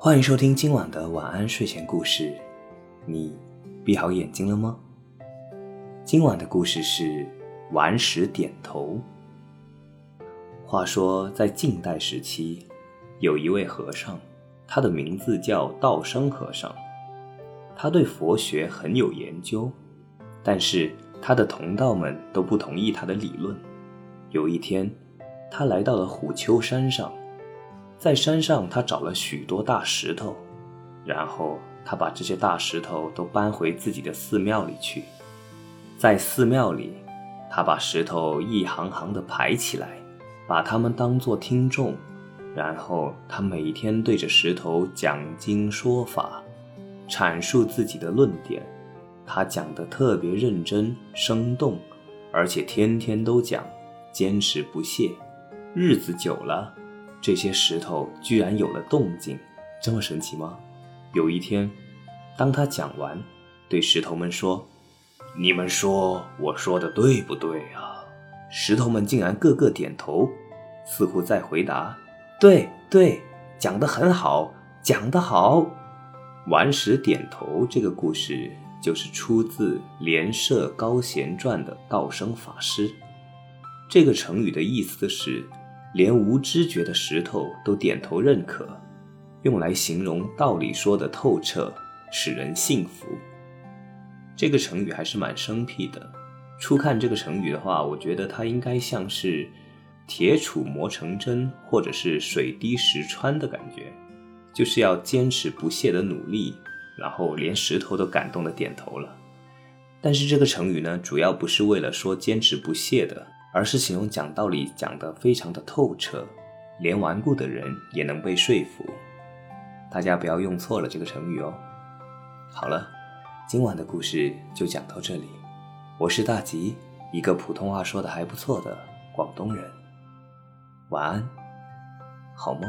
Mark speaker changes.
Speaker 1: 欢迎收听今晚的晚安睡前故事。你闭好眼睛了吗？今晚的故事是顽石点头。话说，在晋代时期，有一位和尚，他的名字叫道生和尚。他对佛学很有研究，但是他的同道们都不同意他的理论。有一天，他来到了虎丘山上，在山上他找了许多大石头，然后他把这些大石头都搬回自己的寺庙里去。在寺庙里，他把石头一行行的排起来，把它们当作听众，然后他每天对着石头讲经说法。阐述自己的论点，他讲得特别认真生动，而且天天都讲，坚持不懈。日子久了，这些石头居然有了动静，这么神奇吗？有一天，当他讲完，对石头们说：“你们说我说的对不对啊？”石头们竟然个个点头，似乎在回答：“对对，讲得很好，讲得好。”顽石点头这个故事就是出自《连射高贤传》的道生法师。这个成语的意思是，连无知觉的石头都点头认可，用来形容道理说得透彻，使人信服。这个成语还是蛮生僻的。初看这个成语的话，我觉得它应该像是铁杵磨成针，或者是水滴石穿的感觉。就是要坚持不懈的努力，然后连石头都感动的点头了。但是这个成语呢，主要不是为了说坚持不懈的，而是形容讲道理讲得非常的透彻，连顽固的人也能被说服。大家不要用错了这个成语哦。好了，今晚的故事就讲到这里。我是大吉，一个普通话说得还不错的广东人。晚安，好梦。